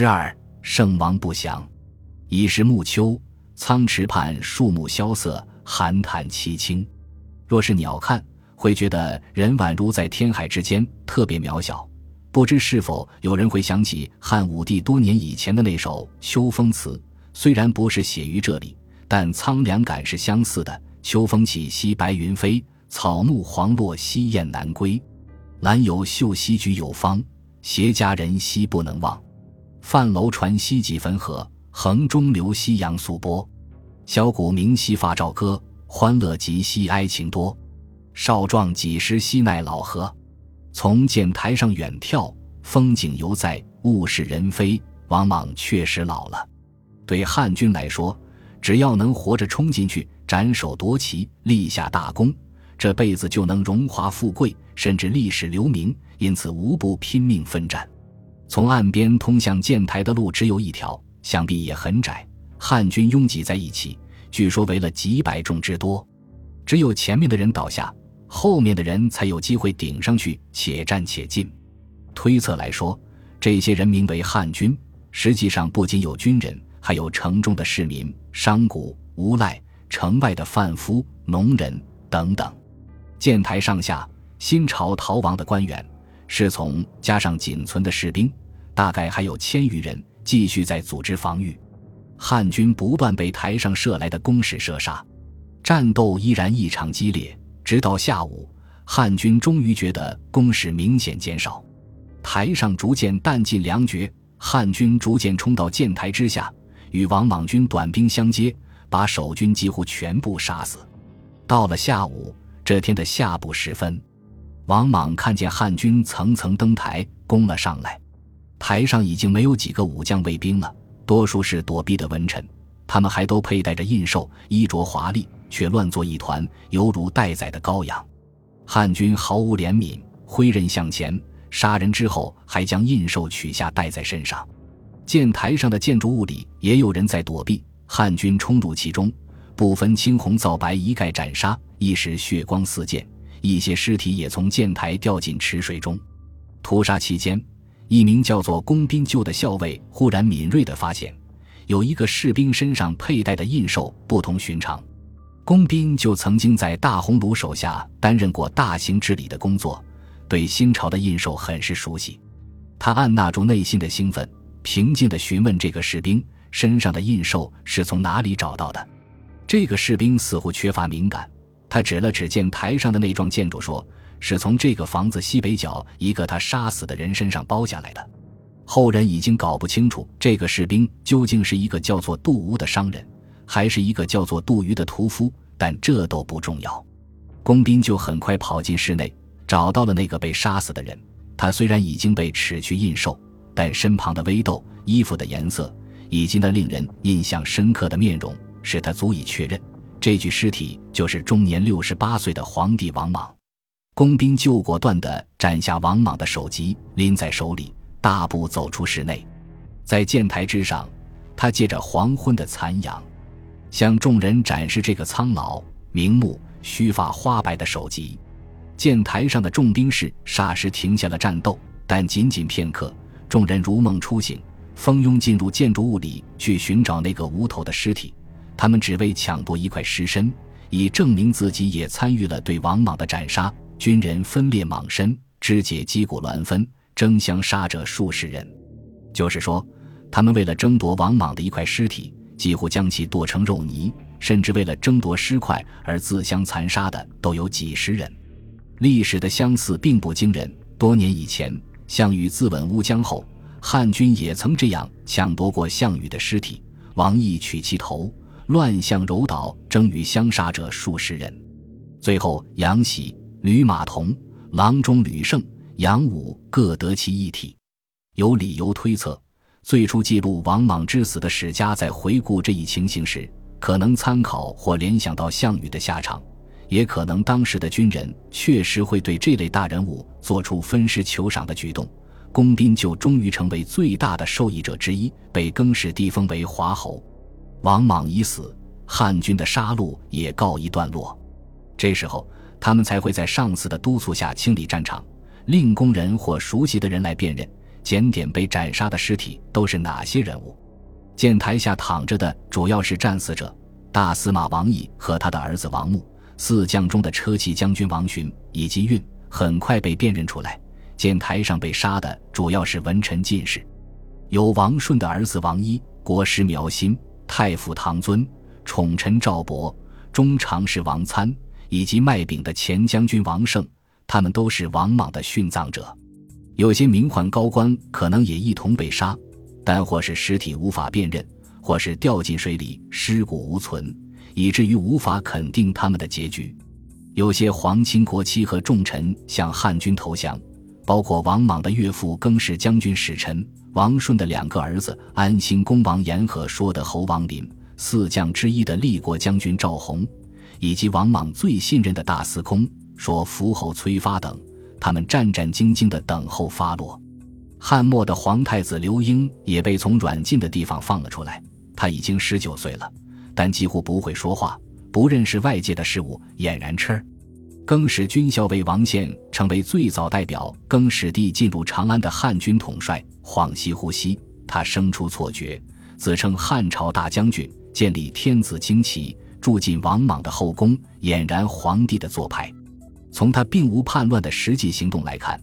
十二，圣王不祥。已是暮秋，苍池畔树木萧瑟，寒潭凄清。若是鸟看，会觉得人宛如在天海之间，特别渺小。不知是否有人会想起汉武帝多年以前的那首《秋风词》？虽然不是写于这里，但苍凉感是相似的。秋风起，兮白云飞；草木黄落，兮雁南归。兰有秀兮菊有芳，携佳人兮不能忘。范楼船西几汾河，衡中流兮杨素波。箫鼓鸣兮发棹歌，欢乐极兮哀情多。少壮几时兮奈老何？从剑台上远眺，风景犹在，物是人非。王莽确实老了。对汉军来说，只要能活着冲进去，斩首夺旗，立下大功，这辈子就能荣华富贵，甚至历史留名。因此，无不拼命奋战。从岸边通向剑台的路只有一条，想必也很窄。汉军拥挤在一起，据说围了几百众之多。只有前面的人倒下。后面的人才有机会顶上去，且战且进。推测来说，这些人名为汉军，实际上不仅有军人，还有城中的市民、商贾、无赖、城外的贩夫、农人等等。建台上下，新朝逃亡的官员、侍从，加上仅存的士兵，大概还有千余人，继续在组织防御。汉军不断被台上射来的弓矢射杀，战斗依然异常激烈。直到下午，汉军终于觉得攻势明显减少，台上逐渐弹尽粮绝，汉军逐渐冲到箭台之下，与王莽军短兵相接，把守军几乎全部杀死。到了下午，这天的下部时分，王莽看见汉军层层登台攻了上来，台上已经没有几个武将卫兵了，多数是躲避的文臣，他们还都佩戴着印绶，衣着华丽。却乱作一团，犹如待宰的羔羊。汉军毫无怜悯，挥刃向前，杀人之后还将印绶取下戴在身上。箭台上的建筑物里也有人在躲避，汉军冲入其中，不分青红皂白一概斩杀，一时血光四溅，一些尸体也从箭台掉进池水中。屠杀期间，一名叫做龚宾就的校尉忽然敏锐地发现，有一个士兵身上佩戴的印绶不同寻常。工斌就曾经在大鸿胪手下担任过大行治理的工作，对新朝的印绶很是熟悉。他按捺住内心的兴奋，平静地询问这个士兵身上的印绶是从哪里找到的。这个士兵似乎缺乏敏感，他指了指箭台上的那幢建筑，说是从这个房子西北角一个他杀死的人身上剥下来的。后人已经搞不清楚这个士兵究竟是一个叫做杜乌的商人。还是一个叫做杜鱼的屠夫，但这都不重要。工兵就很快跑进室内，找到了那个被杀死的人。他虽然已经被齿去印绶，但身旁的微豆、衣服的颜色以及那令人印象深刻的面容，使他足以确认这具尸体就是终年六十八岁的皇帝王莽。工兵就果断地斩下王莽的首级，拎在手里，大步走出室内。在箭台之上，他借着黄昏的残阳。向众人展示这个苍老、明目、须发花白的首级。箭台上的重兵士霎时停下了战斗，但仅仅片刻，众人如梦初醒，蜂拥进入建筑物里去寻找那个无头的尸体。他们只为抢夺一块尸身，以证明自己也参与了对王莽的斩杀。军人分裂莽身，肢解击鼓乱分，争相杀者数十人。就是说，他们为了争夺王莽的一块尸体。几乎将其剁成肉泥，甚至为了争夺尸块而自相残杀的都有几十人。历史的相似并不惊人。多年以前，项羽自刎乌江后，汉军也曾这样抢夺过项羽的尸体。王毅取其头，乱象柔岛，争与相杀者数十人。最后，杨喜、吕马童、郎中吕胜、杨武各得其一体。有理由推测。最初记录王莽之死的史家在回顾这一情形时，可能参考或联想到项羽的下场，也可能当时的军人确实会对这类大人物做出分尸求赏的举动。公斌就终于成为最大的受益者之一，被更始帝封为华侯。王莽已死，汉军的杀戮也告一段落。这时候，他们才会在上司的督促下清理战场，令工人或熟悉的人来辨认。检点被斩杀的尸体都是哪些人物。见台下躺着的主要是战死者，大司马王毅和他的儿子王穆，四将中的车骑将军王寻以及运，很快被辨认出来。见台上被杀的主要是文臣进士，有王顺的儿子王一、国师苗新、太傅唐尊、宠臣赵博、中常侍王参，以及卖饼的前将军王胜，他们都是王莽的殉葬者。有些名宦高官可能也一同被杀，但或是尸体无法辨认，或是掉进水里尸骨无存，以至于无法肯定他们的结局。有些皇亲国戚和重臣向汉军投降。包括王莽的岳父更是将军使臣，王顺的两个儿子安兴公王延和说的侯王林，四将之一的立国将军赵弘，以及王莽最信任的大司空说福侯崔发等，他们战战兢兢地等候发落。汉末的皇太子刘英也被从软禁的地方放了出来，他已经十九岁了，但几乎不会说话，不认识外界的事物，俨然痴。更始军校尉王宪成为最早代表更始帝进入长安的汉军统帅。恍兮惚兮，他生出错觉，自称汉朝大将军，建立天子旌旗，住进王莽的后宫，俨然皇帝的做派。从他并无叛乱的实际行动来看，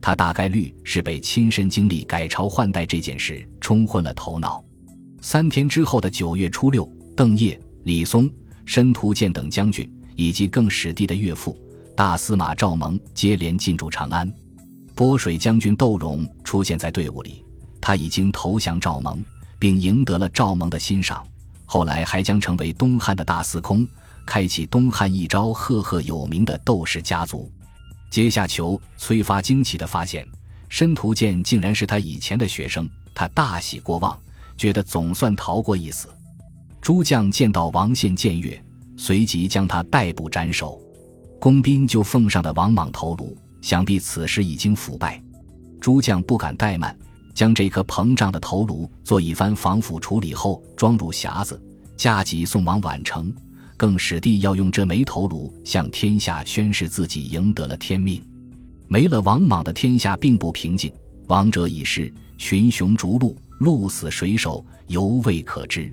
他大概率是被亲身经历改朝换代这件事冲昏了头脑。三天之后的九月初六，邓业、李松、申屠建等将军以及更始帝的岳父。大司马赵蒙接连进驻长安，波水将军窦融出现在队伍里。他已经投降赵蒙，并赢得了赵蒙的欣赏。后来还将成为东汉的大司空，开启东汉一朝赫赫有名的窦氏家族。阶下囚崔发惊奇地发现，申屠建竟然是他以前的学生，他大喜过望，觉得总算逃过一死。诸将见到王献僭越，随即将他逮捕斩首。工兵就奉上的王莽头颅，想必此时已经腐败。诸将不敢怠慢，将这颗膨胀的头颅做一番防腐处理后，装入匣子，加急送往宛城。更使帝要用这枚头颅向天下宣示自己赢得了天命。没了王莽的天下并不平静，王者已逝，群雄逐鹿，鹿死谁手犹未可知。